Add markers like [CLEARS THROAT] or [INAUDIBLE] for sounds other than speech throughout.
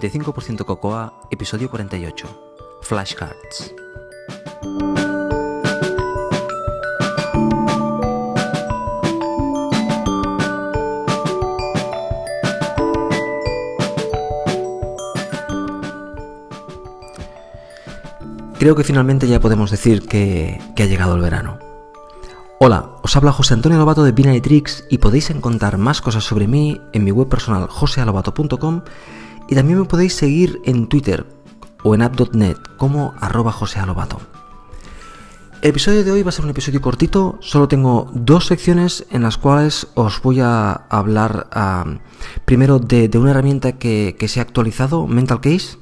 85% Cocoa, episodio 48. Flashcards. Creo que finalmente ya podemos decir que, que ha llegado el verano. Hola, os habla José Antonio Lobato de Binary Tricks y podéis encontrar más cosas sobre mí en mi web personal josealobato.com y también me podéis seguir en Twitter o en app.net como arroba josealobato. El episodio de hoy va a ser un episodio cortito, solo tengo dos secciones en las cuales os voy a hablar uh, primero de, una herramienta que, que, se ha actualizado, Mental Case,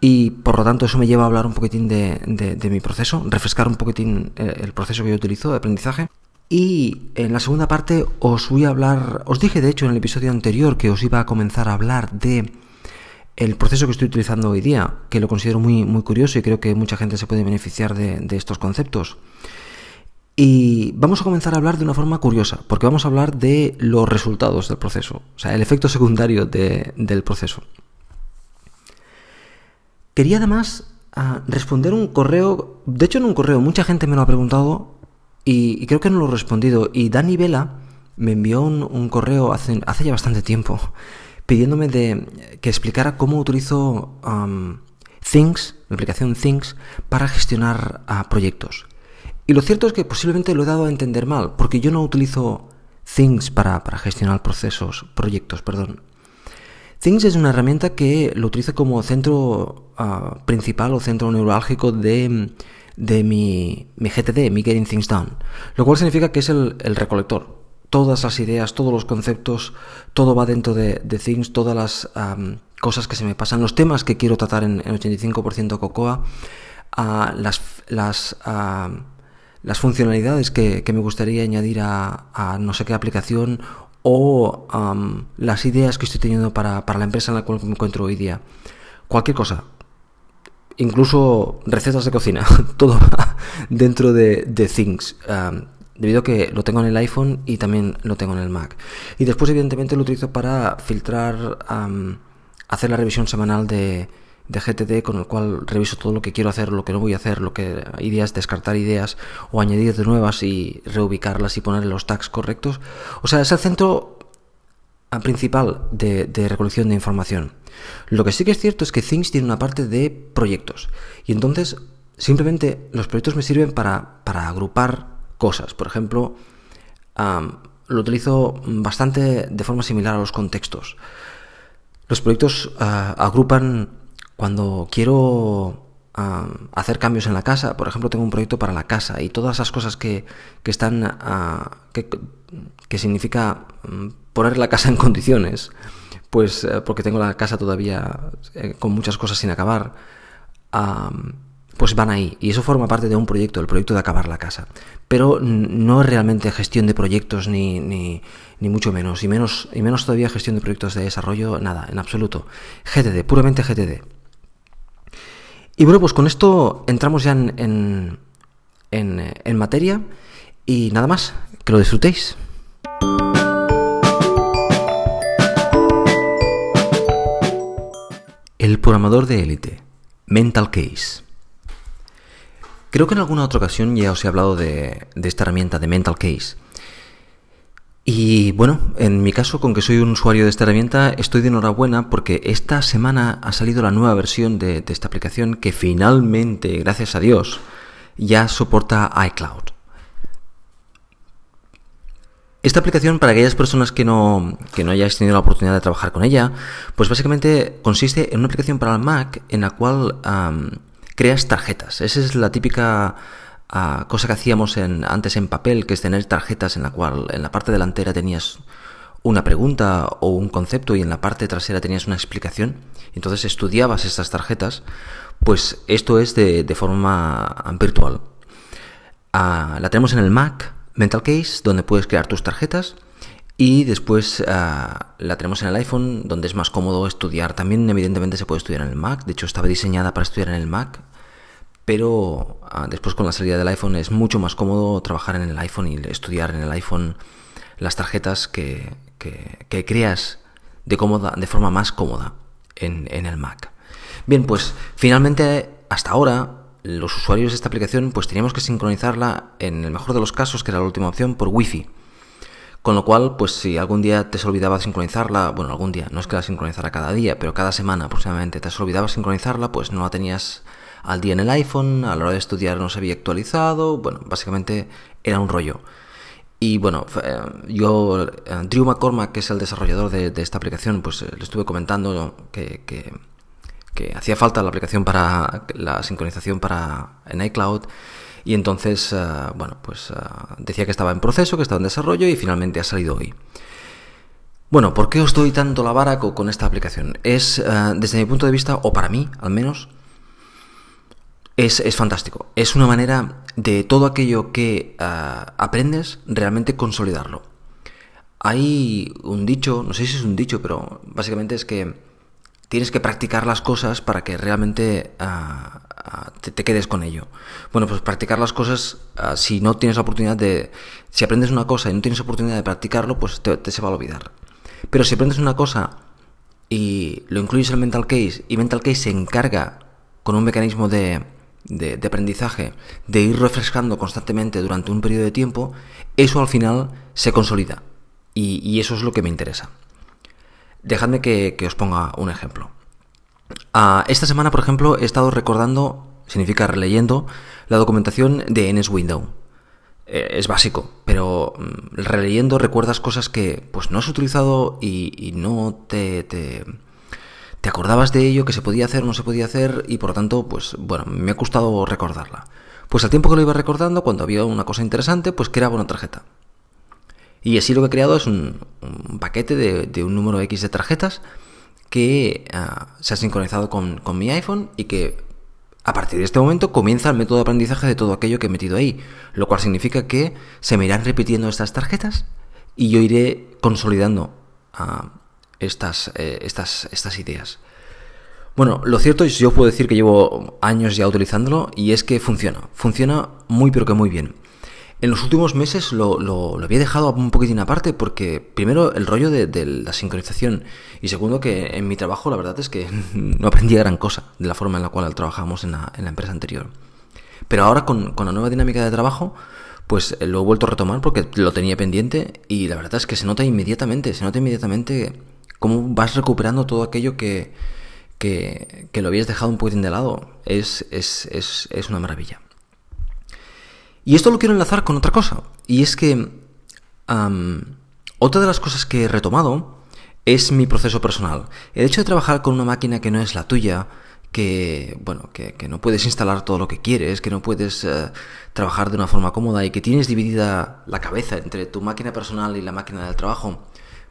y por lo tanto eso me lleva a hablar un poquitín de, de, de mi proceso, refrescar un poquitín eh, el proceso que yo utilizo de aprendizaje. Y en la segunda parte os voy a hablar, os dije de hecho en el episodio anterior que os iba a comenzar a hablar de el proceso que estoy utilizando hoy día, que lo considero muy, muy curioso y creo que mucha gente se puede beneficiar de, estos conceptos. Y vamos a comenzar a hablar de una forma curiosa, porque vamos a hablar de los resultados del proceso, o sea, el efecto secundario de, del proceso. Quería además uh, responder un correo, de hecho en un correo mucha gente me lo ha preguntado y, y creo que no lo he respondido. Y Dani Vela me envió un, un correo hace, hace, ya bastante tiempo pidiéndome de que explicara cómo utilizo Things, la aplicación Things, para gestionar uh, proyectos. Y lo cierto es que posiblemente lo he dado a entender mal, porque yo no utilizo Things para, para gestionar procesos, proyectos, perdón. Things es una herramienta que lo utilizo como centro uh, principal o centro neurálgico de, de mi, mi, GTD, mi Getting Things Done, lo cual significa que es el, recolector. Todas las ideas, todos los conceptos, todo va dentro de, Things, todas las cosas que se me pasan, los temas que quiero tratar en, en 85% Cocoa, uh, las, las, las funcionalidades que, que, me gustaría añadir a, no sé qué aplicación o las ideas que estoy teniendo para, para, la empresa en la cual me encuentro hoy día. Cualquier cosa. Incluso recetas de cocina. [LAUGHS] Todo dentro de, Things. Debido a que lo tengo en el iPhone y también lo tengo en el Mac. Y después, evidentemente, lo utilizo para filtrar, hacer la revisión semanal de, de GTD con el cual reviso todo lo que quiero hacer, lo que no voy a hacer, lo que ideas, descartar ideas o añadir de nuevas y reubicarlas y ponerle los tags correctos. O sea, es el centro principal de, de, recolección de información. Lo que sí que es cierto es que Things tiene una parte de proyectos y entonces simplemente los proyectos me sirven para, para agrupar cosas. Por ejemplo, lo utilizo bastante de forma similar a los contextos. Los proyectos uh, agrupan cuando quiero hacer cambios en la casa, por ejemplo, tengo un proyecto para la casa y todas esas cosas que, que están, uh, que, que, significa mm, poner la casa en condiciones, pues uh, porque tengo la casa todavía eh, con muchas cosas sin acabar, pues van ahí. Y eso forma parte de un proyecto, el proyecto de acabar la casa. Pero no es realmente gestión de proyectos ni, ni, ni mucho menos. Y, menos. y menos todavía gestión de proyectos de desarrollo, nada, en absoluto. GTD, puramente GTD. Y bueno, pues con esto entramos ya en, en, en, en materia y nada más, que lo disfrutéis. El programador de élite, Mental Case. Creo que en alguna otra ocasión ya os he hablado de, esta herramienta de Mental Case. Y bueno, en mi caso, con que soy un usuario de esta herramienta, estoy de enhorabuena porque esta semana ha salido la nueva versión de, esta aplicación que finalmente, gracias a Dios, ya soporta iCloud. Esta aplicación, para aquellas personas que no, que no hayáis tenido la oportunidad de trabajar con ella, pues básicamente consiste en una aplicación para el Mac en la cual creas tarjetas. Esa es la típica uh, cosa que hacíamos en, antes en papel, que es tener tarjetas en la cual en la parte delantera tenías una pregunta o un concepto y en la parte trasera tenías una explicación. Entonces estudiabas estas tarjetas. Pues esto es de, forma virtual. Uh, la tenemos en el Mac, Mental Case, donde puedes crear tus tarjetas. Y después uh, la tenemos en el iPhone, donde es más cómodo estudiar. También, evidentemente, se puede estudiar en el Mac. De hecho, estaba diseñada para estudiar en el Mac pero uh, después con la salida del iPhone es mucho más cómodo trabajar en el iPhone y estudiar en el iPhone las tarjetas que, que, que creas de, cómoda, de forma más cómoda. en, en el Mac. Bien, pues finalmente hasta ahora los usuarios de esta aplicación pues teníamos que sincronizarla en el mejor de los casos, que era la última opción, por Wi-Fi. Con lo cual, pues si algún día te olvidaba sincronizarla, bueno, algún día, no es que la sincronizara cada día, pero cada semana aproximadamente te olvidaba sincronizarla, pues no la tenías al día en el iPhone, a la hora de estudiar no se había actualizado, bueno, básicamente era un rollo. Y bueno, eh, yo, eh, Drew McCormack, que es el desarrollador de, esta aplicación, pues eh, le estuve comentando que, que, hacía falta la aplicación para la sincronización para en iCloud y entonces, eh, bueno, pues eh, decía que estaba en proceso, que estaba en desarrollo y finalmente ha salido hoy. Bueno, ¿por qué os doy tanto la vara con esta aplicación? Es, eh, desde mi punto de vista, o para mí al menos, es, es fantástico. Es una manera de todo aquello que aprendes realmente consolidarlo. Hay un dicho, no sé si es un dicho, pero básicamente es que tienes que practicar las cosas para que realmente te, quedes con ello. Bueno, pues practicar las cosas, ah, si no tienes la oportunidad de... Si aprendes una cosa y no tienes oportunidad de practicarlo, pues te, se va a olvidar. Pero si aprendes una cosa y lo incluyes en Mental Case y Mental Case se encarga con un mecanismo de, de, aprendizaje de ir refrescando constantemente durante un periodo de tiempo, eso al final se consolida. Y, eso es lo que me interesa. Dejadme que os ponga un ejemplo. Ah, esta semana, por ejemplo, he estado recordando, significa releyendo, la documentación de NS Window. Eh, es básico, pero mm, releyendo recuerdas cosas que pues no has utilizado y, no te, te, acordabas de ello, que se podía hacer o no se podía hacer, y por lo tanto, pues bueno, me ha gustado recordarla. Pues al tiempo que lo iba recordando, cuando había una cosa interesante, pues creaba una tarjeta. Y así lo que he creado es un, paquete de, un número X de tarjetas que ah, se ha sincronizado con, mi iPhone y que a partir de este momento comienza el método de aprendizaje de todo aquello que he metido ahí, lo cual significa que se me irán repitiendo estas tarjetas y yo iré consolidando ah, estas, eh, estas ideas. Bueno, lo cierto es, yo puedo decir que llevo años ya utilizándolo y es que funciona, funciona muy pero que muy bien. En los últimos meses lo, había dejado un poquitín aparte porque primero el rollo de, la sincronización y segundo que en mi trabajo la verdad es que [LAUGHS] no aprendía gran cosa de la forma en la cual trabajamos en la, empresa anterior. Pero ahora con, la nueva dinámica de trabajo pues lo he vuelto a retomar porque lo tenía pendiente y la verdad es que se nota inmediatamente, se nota inmediatamente cómo vas recuperando todo aquello que, que, lo habías dejado un poquitín de lado. Es, es, es, es una maravilla. Y esto lo quiero enlazar con otra cosa. Y es que otra de las cosas que he retomado es mi proceso personal. El hecho de trabajar con una máquina que no es la tuya, que bueno, que, no puedes instalar todo lo que quieres, que no puedes eh, trabajar de una forma cómoda y que tienes dividida la cabeza entre tu máquina personal y la máquina del trabajo,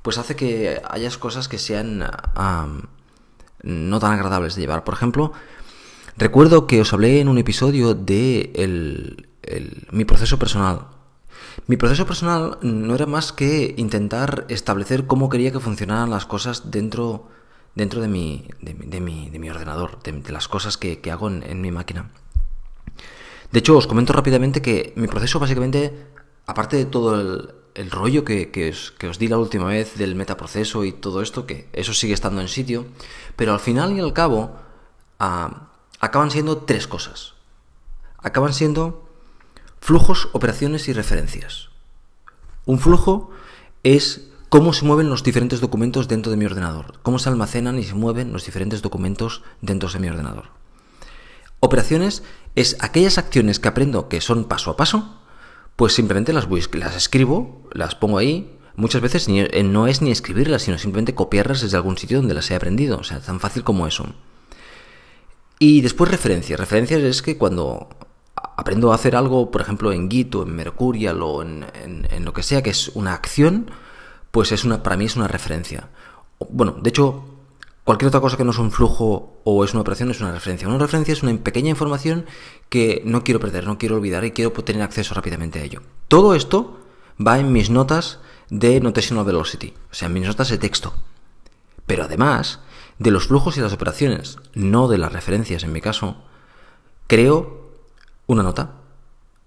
pues hace que hayas cosas que sean no tan agradables de llevar. Por ejemplo, recuerdo que os hablé en un episodio de el, mi proceso personal. Mi proceso personal no era más que intentar establecer cómo quería que funcionaran las cosas dentro, dentro de, mi, de, mi, de mi ordenador, de, las cosas que, hago en, mi máquina. De hecho, os comento rápidamente que mi proceso básicamente, aparte de todo el, rollo que, os, di la última vez del metaproceso y todo esto, que eso sigue estando en sitio, pero al final y al cabo ah, acaban siendo tres cosas. Acaban siendo Flujos, operaciones y referencias. Un flujo es cómo se mueven los diferentes documentos dentro de mi ordenador, cómo se almacenan y se mueven los diferentes documentos dentro de mi ordenador. Operaciones es aquellas acciones que aprendo que son paso a paso, pues simplemente las, escribo, las pongo ahí. Muchas veces eh, no es ni escribirlas, sino simplemente copiarlas desde algún sitio donde las he aprendido. O sea, tan fácil como eso. Y después referencias. Referencias es que cuando aprendo a hacer algo, por ejemplo, en Git o en Mercurial o en, lo que sea, que es una acción, pues es una, para mí es una referencia. Bueno, de hecho, cualquier otra cosa que no es un flujo o es una operación es una referencia. Una referencia es una pequeña información que no quiero perder, no quiero olvidar y quiero tener acceso rápidamente a ello. Todo esto va en mis notas de Notational Velocity, o sea, en mis notas de texto. Pero además de los flujos y las operaciones, no de las referencias en mi caso, creo una nota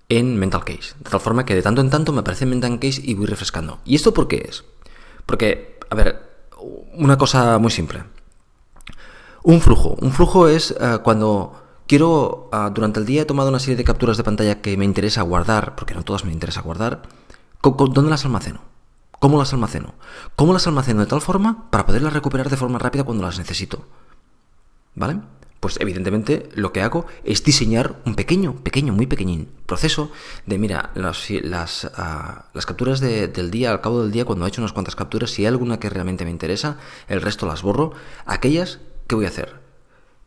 en Mental Case. De tal forma que de tanto en tanto me aparece Mental Case y voy refrescando. ¿Y esto por qué es? Porque, a ver, una cosa muy simple. Un flujo. Un flujo es eh, cuando quiero, ah, durante el día he tomado una serie de capturas de pantalla que me interesa guardar, porque no todas me interesa guardar. ¿Dónde las almaceno? ¿Cómo las almaceno? ¿Cómo las almaceno de tal forma para poderlas recuperar de forma rápida cuando las necesito? ¿Vale? Pues evidentemente lo que hago es diseñar un pequeño, pequeño, muy pequeñín proceso de, mira, las, las, ah, las capturas del día, al cabo del día, cuando he hecho unas cuantas capturas, si hay alguna que realmente me interesa, el resto las borro. Aquellas, ¿qué voy a hacer?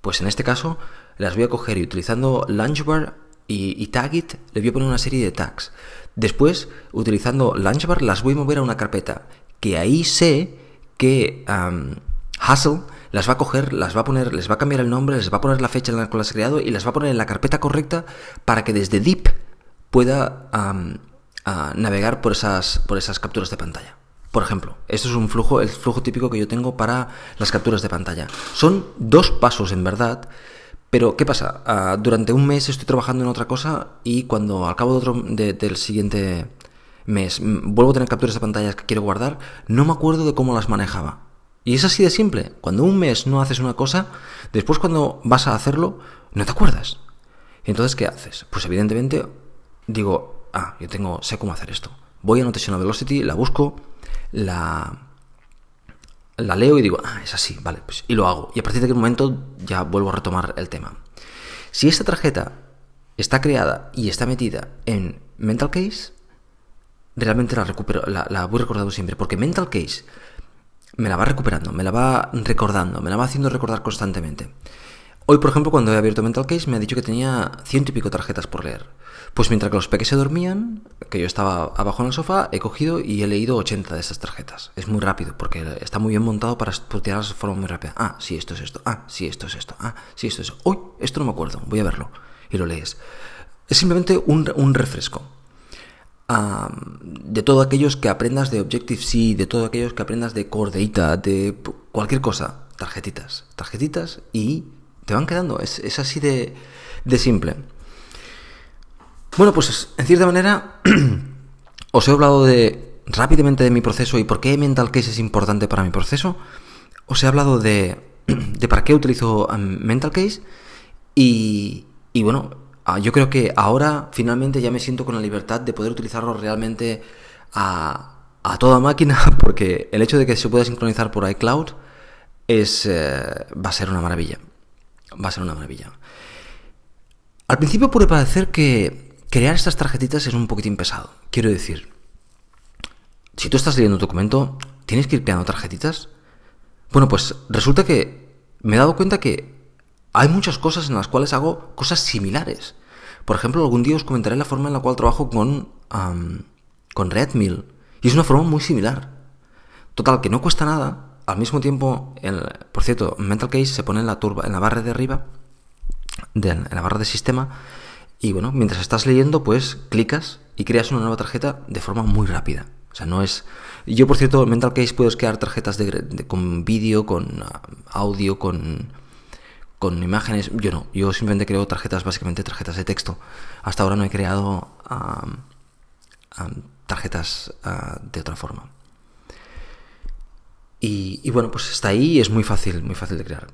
Pues en este caso las voy a coger y utilizando Launchbar y, y Tagit le voy a poner una serie de tags. Después, utilizando Launchbar, las voy a mover a una carpeta que ahí sé que Hustle las va a coger, las va a poner, les va a cambiar el nombre, les va a poner la fecha en la que las he creado y las va a poner en la carpeta correcta para que desde Deep pueda navegar por esas, por esas capturas de pantalla. Por ejemplo, esto es un flujo, el flujo típico que yo tengo para las capturas de pantalla. Son dos pasos en verdad, pero ¿qué pasa? Ah, durante un mes estoy trabajando en otra cosa y cuando al cabo de otro, del siguiente mes vuelvo a tener capturas de pantallas que quiero guardar, no me acuerdo de cómo las manejaba. Y es así de simple. Cuando un mes no haces una cosa, después cuando vas a hacerlo, no te acuerdas. Entonces, ¿qué haces? Pues evidentemente digo, ah, yo tengo, sé cómo hacer esto. Voy a Notation Velocity, la busco, la, la leo y digo, ah, es así, vale, pues, y lo hago. Y a partir de aquel momento ya vuelvo a retomar el tema. Si esta tarjeta está creada y está metida en Mental Case, realmente la recupero, la, la voy recordando siempre, porque Mental Case me la va recuperando, me la va recordando, me la va haciendo recordar constantemente. Hoy, por ejemplo, cuando he abierto Mental Case, me ha dicho que tenía ciento y pico tarjetas por leer. Pues mientras que los peques se dormían, que yo estaba abajo en el sofá, he cogido y he leído 80 de esas tarjetas. Es muy rápido, porque está muy bien montado para tirarlas de forma muy rápida. Ah, sí, esto es esto. Ah, sí, esto es esto. Ah, sí, esto es eso. Uy, esto no me acuerdo. Voy a verlo. Y lo lees. Es simplemente un, un refresco de todo aquellos que aprendas de Objective-C, de todo aquellos que aprendas de Core Data, de cualquier cosa, tarjetitas, tarjetitas y te van quedando, es, así de, de, simple. Bueno, pues en cierta manera [CLEARS THROAT] os he hablado de rápidamente de mi proceso y por qué Mental Case es importante para mi proceso. Os he hablado de, [CLEARS THROAT] de para qué utilizo Mental Case y, y bueno, yo creo que ahora finalmente ya me siento con la libertad de poder utilizarlo realmente a, toda máquina, [LAUGHS] porque el hecho de que se pueda sincronizar por iCloud es, eh, va a ser una maravilla. Va a ser una maravilla. Al principio puede parecer que crear estas tarjetitas es un poquitín pesado. Quiero decir, si tú estás leyendo un documento, ¿tienes que ir creando tarjetitas? Bueno, pues resulta que me he dado cuenta que hay muchas cosas en las cuales hago cosas similares. Por ejemplo, algún día os comentaré la forma en la cual trabajo con, con Redmill. Y es una forma muy similar. Total, que no cuesta nada. Al mismo tiempo, por cierto, Mental Case se pone en la, turba, en la barra de arriba, en la barra de sistema. Y bueno, mientras estás leyendo, pues clicas y creas una nueva tarjeta de forma muy rápida. O sea, no es. Yo, por cierto, en Mental Case puedes crear tarjetas con vídeo, con audio, con con imágenes. Yo no, yo simplemente creo tarjetas, básicamente tarjetas de texto. Hasta ahora no he creado tarjetas ah, de otra forma. Y, bueno, pues está ahí es muy fácil, muy fácil de crear.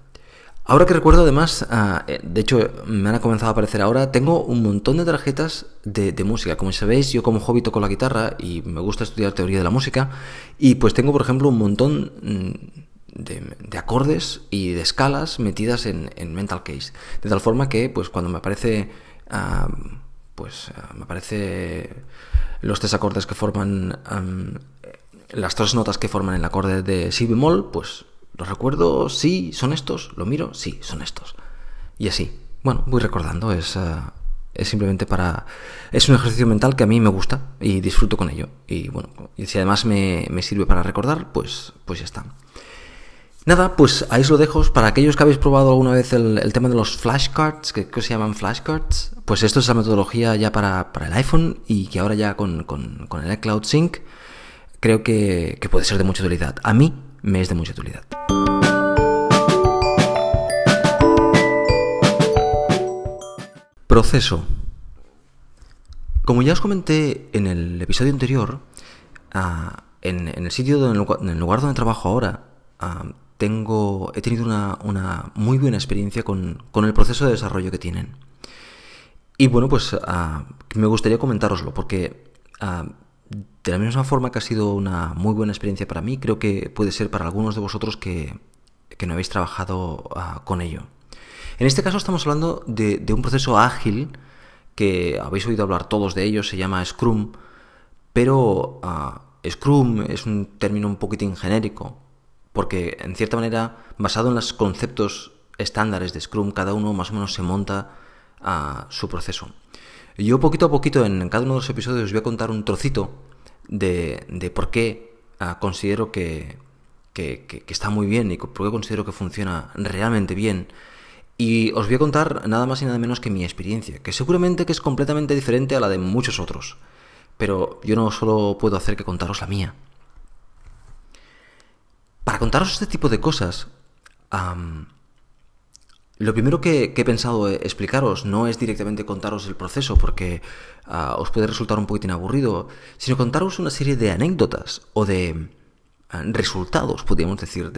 Ahora que recuerdo, además, ah, eh, de hecho, me han comenzado a aparecer ahora, tengo un montón de tarjetas de, de, música. Como sabéis, yo como hobby toco la guitarra y me gusta estudiar teoría de la música. Y pues tengo, por ejemplo, un montón de, acordes y de escalas metidas en, Mental Case. De tal forma que, pues cuando me aparece, pues me aparece los tres acordes que forman, las tres notas que forman el acorde de si bemol, pues los recuerdo, sí, son estos, lo miro, sí, son estos. Y así. Bueno, voy recordando, es, ah, es simplemente para... Es un ejercicio mental que a mí me gusta y disfruto con ello. Y bueno, y si además me, me sirve para recordar, pues, pues ya está. Nada, pues ahí os lo dejo. Para aquellos que habéis probado alguna vez el, tema de los flashcards, que, se llaman flashcards, pues esto es la metodología ya para, el iPhone y que ahora ya con, el iCloud Sync creo que, puede ser de mucha utilidad. A mí me es de mucha utilidad. Proceso. Como ya os comenté en el episodio anterior, ah, en, el sitio, en el lugar donde trabajo ahora, ah, tengo, he tenido una, muy buena experiencia con, el proceso de desarrollo que tienen. Y bueno, pues ah, me gustaría comentároslo, porque ah, de la misma forma que ha sido una muy buena experiencia para mí, creo que puede ser para algunos de vosotros que, no habéis trabajado ah, con ello. En este caso estamos hablando de, un proceso ágil, que habéis oído hablar todos de ellos, se llama Scrum, pero Scrum es un término un poquitín genérico, porque en cierta manera, basado en los conceptos estándares de Scrum, cada uno más o menos se monta a su proceso. Yo poquito a poquito en cada uno de los episodios os voy a contar un trocito de, por qué ah, considero que, que, está muy bien y por qué considero que funciona realmente bien. Y os voy a contar nada más y nada menos que mi experiencia, que seguramente que es completamente diferente a la de muchos otros. Pero yo no solo puedo hacer que contaros la mía. Para contaros este tipo de cosas, lo primero que, he pensado explicaros no es directamente contaros el proceso, porque ah, os puede resultar un poquitín aburrido, sino contaros una serie de anécdotas o de ah, resultados, podríamos decir,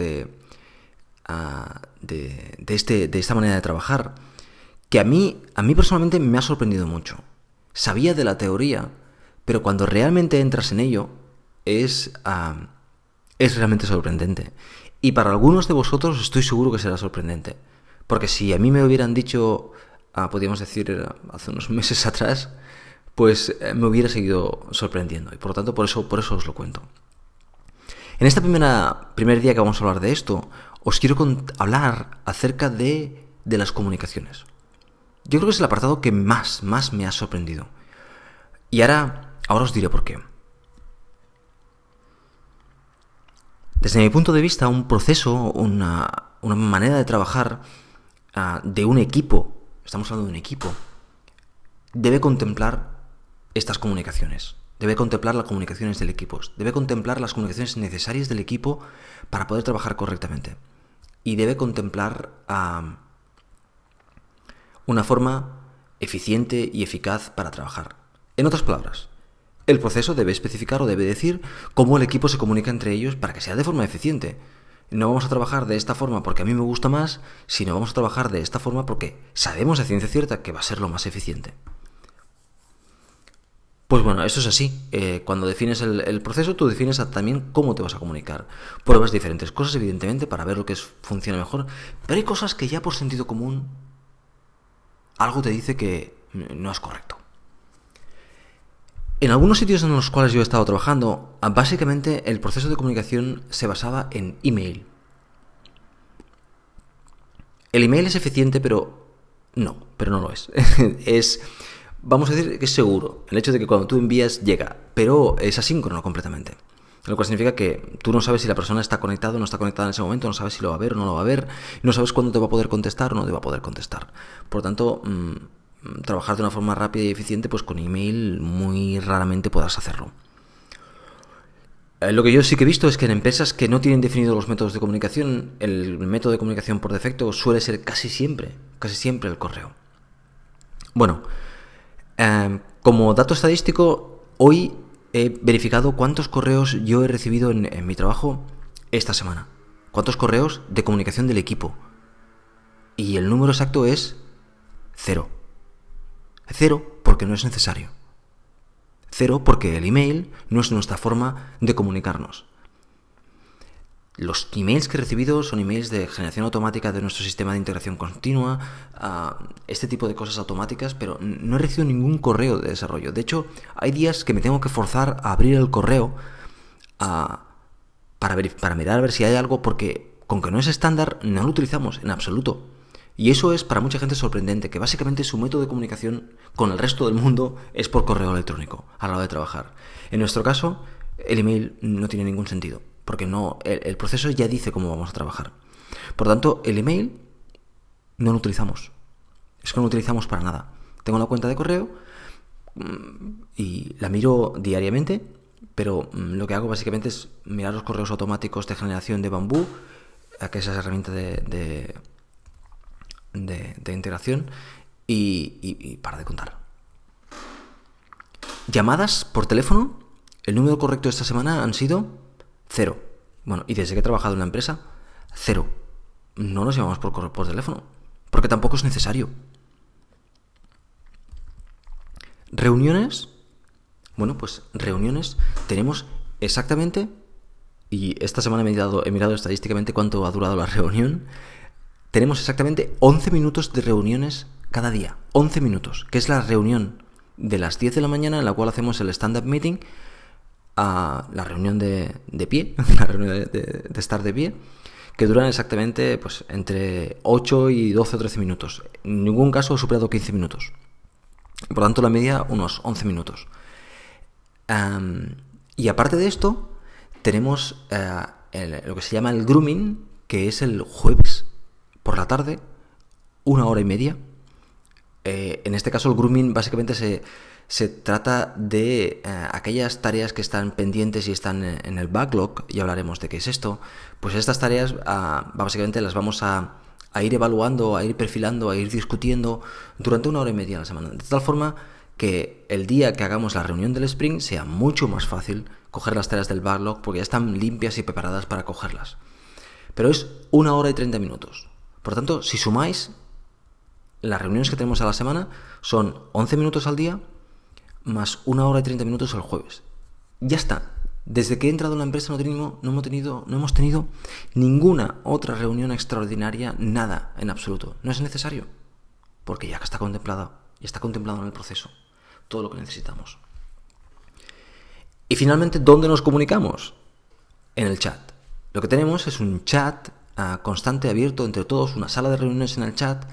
ah, de, de, este, de esta manera de trabajar, que a mí, a mí personalmente me ha sorprendido mucho. Sabía de la teoría, pero cuando realmente entras en ello, es es realmente sorprendente. Y para algunos de vosotros estoy seguro que será sorprendente. Porque si a mí me hubieran dicho, ah, podríamos decir, hace unos [LAUGHS] meses atrás, pues eh, me hubiera seguido sorprendiendo. Y por lo tanto, por eso, por eso os lo cuento. En este primera, primer día que vamos a hablar de esto, os quiero hablar acerca de, de las comunicaciones. Yo creo que es el apartado que más, más me ha sorprendido. Y ahora, ahora os diré por qué. Desde mi punto de vista, un proceso, una, manera de trabajar ah, de un equipo, estamos hablando de un equipo, debe contemplar estas comunicaciones. Debe contemplar las comunicaciones del equipo. Debe contemplar las comunicaciones necesarias del equipo para poder trabajar correctamente. Y debe contemplar ah, una forma eficiente y eficaz para trabajar. En otras palabras, el proceso debe especificar o debe decir cómo el equipo se comunica entre ellos para que sea de forma eficiente. No vamos a trabajar de esta forma porque a mí me gusta más, sino vamos a trabajar de esta forma porque sabemos a ciencia cierta que va a ser lo más eficiente. Pues bueno, eso es así. Eh, cuando defines el, proceso, tú defines también cómo te vas a comunicar. Pruebas diferentes cosas, evidentemente, para ver lo que funciona mejor. Pero hay cosas que ya por sentido común algo te dice que no es correcto. En algunos sitios en los cuales yo he estado trabajando, básicamente el proceso de comunicación se basaba en email. El email es eficiente, pero no, pero no lo es. [LAUGHS] es, vamos a decir que es seguro. El hecho de que cuando tú envías llega, pero es asíncrono completamente. Lo cual significa que tú no sabes si la persona está conectada o no está conectada en ese momento, no sabes si lo va a ver o no lo va a ver, no sabes cuándo te va a poder contestar o no te va a poder contestar. Por lo tanto, mm, trabajar de una forma rápida y eficiente, pues con email muy raramente puedas hacerlo. Eh, lo que yo sí que he visto es que en empresas que no tienen definidos los métodos de comunicación, el método de comunicación por defecto suele ser casi siempre, casi siempre el correo. Bueno, eh, como dato estadístico, hoy he verificado cuántos correos yo he recibido en mi trabajo esta semana. ¿Cuántos correos de comunicación del equipo? Y el número exacto es cero. Cero porque no es necesario. Cero porque el email no es nuestra forma de comunicarnos. Los emails que he recibido son emails de generación automática de nuestro sistema de integración continua, este tipo de cosas automáticas, pero no he recibido ningún correo de desarrollo. De hecho, hay días que me tengo que forzar a abrir el correo para, para mirar a ver si hay algo, porque con que no es estándar, no lo utilizamos en absoluto. Y eso es para mucha gente sorprendente, que básicamente su método de comunicación con el resto del mundo es por correo electrónico a la hora de trabajar. En nuestro caso, el email no tiene ningún sentido, porque no, el, proceso ya dice cómo vamos a trabajar. Por tanto, el email no lo utilizamos. Es que no lo utilizamos para nada. Tengo una cuenta de correo mm, y la miro diariamente, pero mm, lo que hago básicamente es mirar los correos automáticos de generación de bambú, que es herramienta de, integración y, para de contar. Llamadas por teléfono, el número correcto esta semana han sido cero. Bueno, y desde que he trabajado en la empresa, cero. No nos llamamos por, por teléfono, porque tampoco es necesario. Reuniones, bueno, pues reuniones tenemos exactamente, y esta semana he mirado estadísticamente cuánto ha durado la [LAUGHS] reunión, tenemos exactamente 11 minutos de reuniones cada día. 11 minutos, que es la reunión de las 10 de la mañana en la cual hacemos el stand-up meeting, a la reunión de, pie, [LAUGHS] la reunión de, estar de pie, que duran exactamente pues, entre 8 y 12 o 13 minutos. En ningún caso he superado 15 minutos. Por tanto, la media unos 11 minutos. y aparte de esto, tenemos eh, lo que se llama el grooming, que es el jueves por la tarde, una hora y media. Eh, en este caso, el grooming básicamente se, se trata de eh, aquellas tareas que están pendientes y están en el backlog, y hablaremos de qué es esto. Pues estas tareas ah, básicamente las vamos a, a ir evaluando, a ir perfilando, a ir discutiendo durante una hora y media a la semana. De tal forma que el día que hagamos la reunión del sprint sea mucho más fácil coger las tareas del backlog porque ya están limpias y preparadas para cogerlas. Pero es una hora y 30 minutos. Por tanto, si sumáis, las reuniones que tenemos a la semana son 11 minutos al día más una hora y 30 minutos el jueves. Ya está. Desde que he entrado en la empresa no, no hemos tenido ninguna otra reunión extraordinaria, nada en absoluto. No es necesario, porque ya está contemplado, ya está contemplado en el proceso todo lo que necesitamos. Y finalmente, ¿dónde nos comunicamos? En el chat. Lo que tenemos es un chat uh, constante, abierto entre todos, una sala de reuniones en el chat,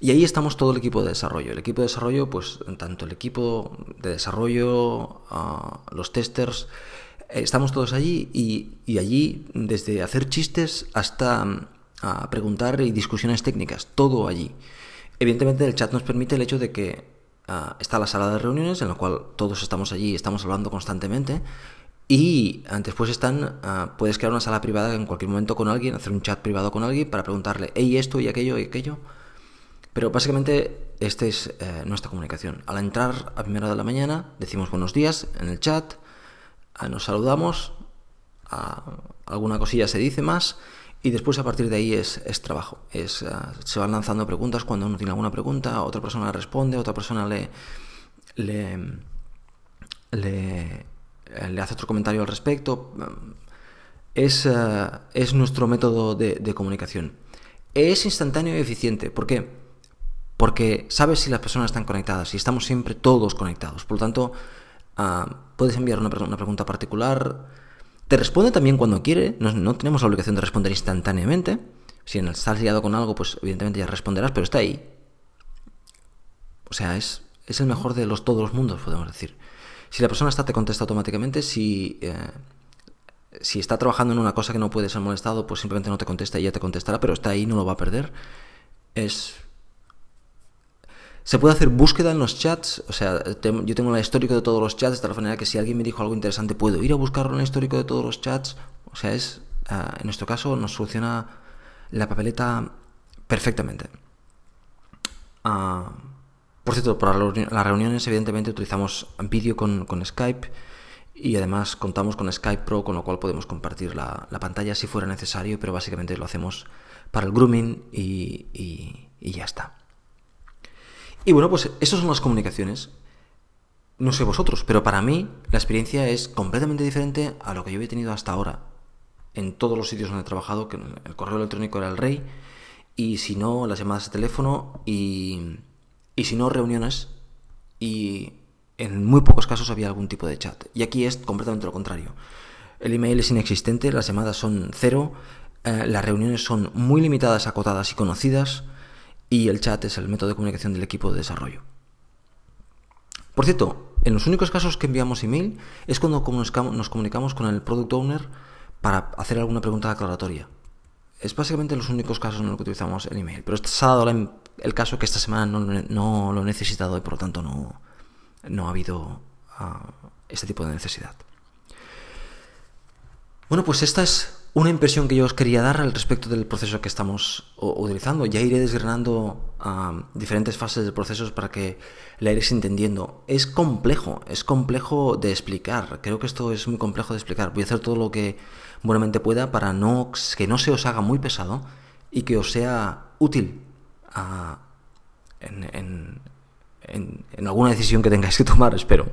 y ahí estamos todo el equipo de desarrollo. El equipo de desarrollo, pues tanto el equipo de desarrollo, uh, los testers, estamos todos allí y, allí, desde hacer chistes hasta mm, preguntar y discusiones técnicas, todo allí. Evidentemente el chat nos permite el hecho de que ah, está la sala de reuniones en la cual todos estamos allí estamos hablando constantemente y ah, después están, ah, puedes crear una sala privada en cualquier momento con alguien, hacer un chat privado con alguien para preguntarle, hey, esto y aquello y aquello. Pero básicamente esta es eh, nuestra comunicación. Al entrar a primera de la mañana decimos buenos días en el chat, nos saludamos, alguna cosilla se dice más y después a partir de ahí es, trabajo. Es, se van lanzando preguntas cuando uno tiene alguna pregunta, otra persona responde, otra persona le, le, hace otro comentario al respecto. Es, eh, es nuestro método de, comunicación. Es instantáneo y eficiente. ¿Por qué? Porque sabes si las personas están conectadas y estamos siempre todos conectados. Por lo tanto, Ah, puedes enviar una, pregunta particular. Te responde también cuando quiere. No, tenemos la obligación de responder instantáneamente. Si estás liado con algo, pues evidentemente ya responderás, pero está ahí. O sea, es, es el mejor de los todos los mundos, podemos decir. Si la persona está, te contesta automáticamente. Si, eh, si está trabajando en una cosa que no puede ser molestado, pues simplemente no te contesta y ya te contestará, pero está ahí, no lo va a perder. Es se puede hacer búsqueda en los chats, o sea, yo tengo el histórico de todos los chats, de tal manera que si alguien me dijo algo interesante, puedo ir a buscarlo en el histórico de todos los chats. O sea, es, ah, en nuestro caso nos soluciona la papeleta perfectamente. Ah, por cierto, para las reuniones evidentemente utilizamos vídeo con, Skype y además contamos con Skype Pro, con lo cual podemos compartir la, pantalla si fuera necesario, pero básicamente lo hacemos para el grooming y ya está. Y bueno, pues esas son las comunicaciones. No sé vosotros, pero para mí la experiencia es completamente diferente a lo que yo había tenido hasta ahora. En todos los sitios donde he trabajado, que el correo electrónico era el rey, y si no, las llamadas de teléfono, y, y si no, reuniones, y en muy pocos casos había algún tipo de chat. Y aquí es completamente lo contrario. El email es inexistente, las llamadas son cero, eh, las reuniones son muy limitadas, acotadas y conocidas, y el chat es el método de comunicación del equipo de desarrollo. Por cierto, en los únicos casos que enviamos email es cuando nos comunicamos con el product owner para hacer alguna pregunta aclaratoria. Es básicamente los únicos casos en los que utilizamos el email. Pero se ha dado el caso que esta semana no, lo he necesitado y por lo tanto no, ha habido ah, este tipo de necesidad. Bueno, pues esta es una impresión que yo os quería dar al respecto del proceso que estamos utilizando. Ya iré desgranando diferentes fases del proceso para que la iréis entendiendo. Es complejo, es complejo de explicar. Creo que esto es muy complejo de explicar. Voy a hacer todo lo que buenamente pueda para que no se os haga muy pesado y que os sea útil en, alguna decisión que tengáis que tomar, espero.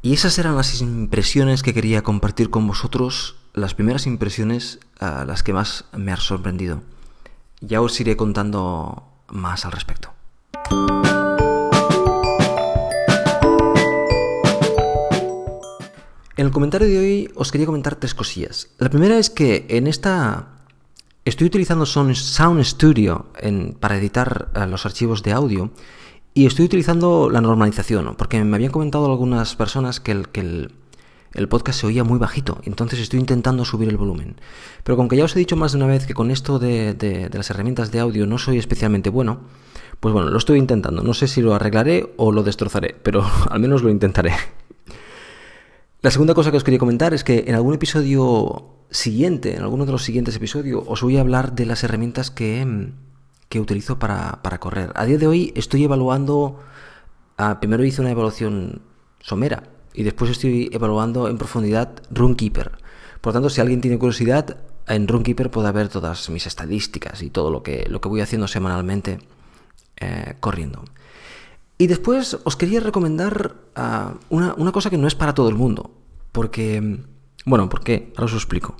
Y esas eran las impresiones que quería compartir con vosotros, las primeras impresiones a las que más me han sorprendido. Ya os iré contando más al respecto. En el comentario de hoy os quería comentar tres cosillas. La primera es que en esta estoy utilizando Sound Studio para editar eh, los archivos de audio y estoy utilizando la normalización, porque me habían comentado algunas personas que el, el, podcast se oía muy bajito, entonces estoy intentando subir el volumen. Pero con que ya os he dicho más de una vez que con esto de, de, las herramientas de audio no soy especialmente bueno, pues bueno, lo estoy intentando. No sé si lo arreglaré o lo destrozaré, pero [LAUGHS] al menos lo intentaré. La segunda cosa que os quería comentar es que en algún episodio siguiente, en alguno de los siguientes episodios, os voy a hablar de las herramientas que que utilizo para, correr. A día de hoy estoy evaluando, ah, primero hice una evaluación somera y después estoy evaluando en profundidad Runkeeper. Por tanto, si alguien tiene curiosidad, en Runkeeper puede ver todas mis estadísticas y todo lo que, lo que voy haciendo semanalmente eh, corriendo. Y después os quería recomendar ah, una, cosa que no es para todo el mundo. Porque, bueno, ¿por qué? Ahora os lo explico.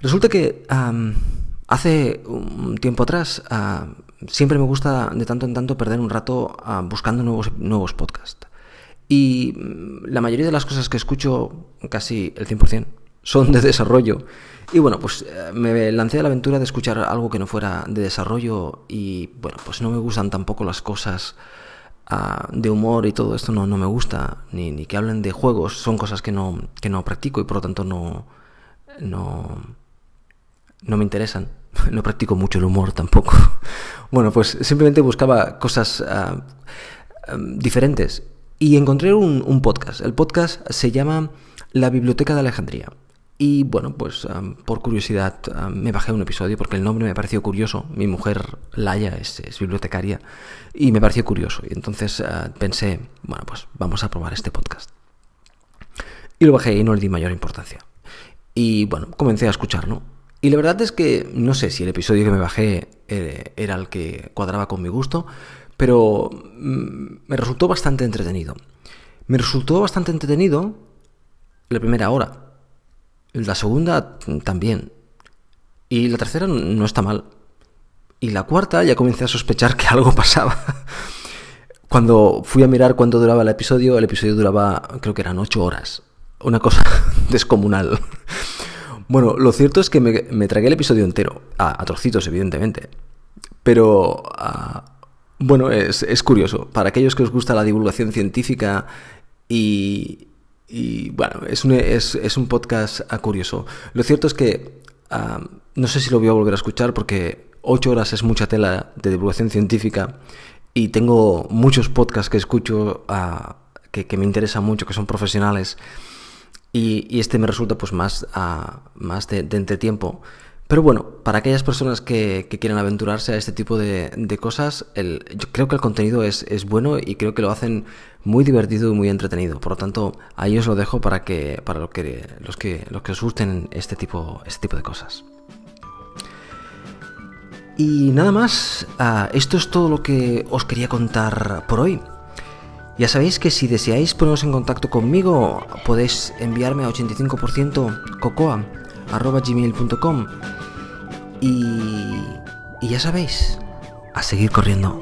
Resulta que Hace un tiempo atrás ah, siempre me gusta de tanto en tanto perder un rato ah, buscando nuevos, nuevos podcasts. Y mm, la mayoría de las cosas que escucho, casi el 100%, son de desarrollo. Y bueno, pues eh, me lancé a la aventura de escuchar algo que no fuera de desarrollo y bueno, pues no me gustan tampoco las cosas ah, de humor y todo esto no, no me gusta, ni, ni, que hablen de juegos, son cosas que no, que no practico y por lo tanto no, no, no me interesan. [LAUGHS] No practico mucho el humor tampoco. [LAUGHS] Bueno, pues simplemente buscaba cosas ah, diferentes y encontré un, podcast. El podcast se llama La Biblioteca de Alejandría. Y bueno, pues por curiosidad me bajé un episodio porque el nombre me pareció curioso. Mi mujer, Laia, es, bibliotecaria y me pareció curioso. Y entonces ah, pensé, bueno, pues vamos a probar este podcast. Y lo bajé y no le di mayor importancia. Y bueno, comencé a escuchar, ¿no? Y la verdad es que no sé si el episodio que me bajé eh, era el que cuadraba con mi gusto, pero mm, me resultó bastante entretenido. Me resultó bastante entretenido la primera hora. La segunda también. Y la tercera no está mal. Y la cuarta ya comencé a sospechar que [LAUGHS] algo pasaba. Cuando fui a mirar cuánto duraba el episodio, el episodio duraba, creo que eran ocho horas. Una cosa [LAUGHS] descomunal. Bueno, lo cierto es que me, tragué el episodio entero, a, trocitos, evidentemente. Pero, ah, bueno, es, curioso. Para aquellos que os gusta la divulgación científica y, bueno, es un, es, un podcast ah, curioso. Lo cierto es que ah, no sé si lo voy a volver a escuchar porque ocho horas es mucha tela de divulgación científica y tengo muchos podcasts que escucho que, que me interesan mucho, que son profesionales y, este me resulta pues más, más de, entretiempo. Pero bueno, para aquellas personas que, que quieran aventurarse a este tipo de, cosas, creo que el contenido es, bueno y creo que lo hacen muy divertido y muy entretenido. Por lo tanto, ahí os lo dejo para que para lo que, los que los que os gusten este tipo, este tipo de cosas. Y nada más, ah, esto es todo lo que os quería contar por hoy. Ya sabéis que si deseáis poneros en contacto conmigo, podéis enviarme a 85% cocoa.gmail.com y, ya sabéis, a seguir corriendo.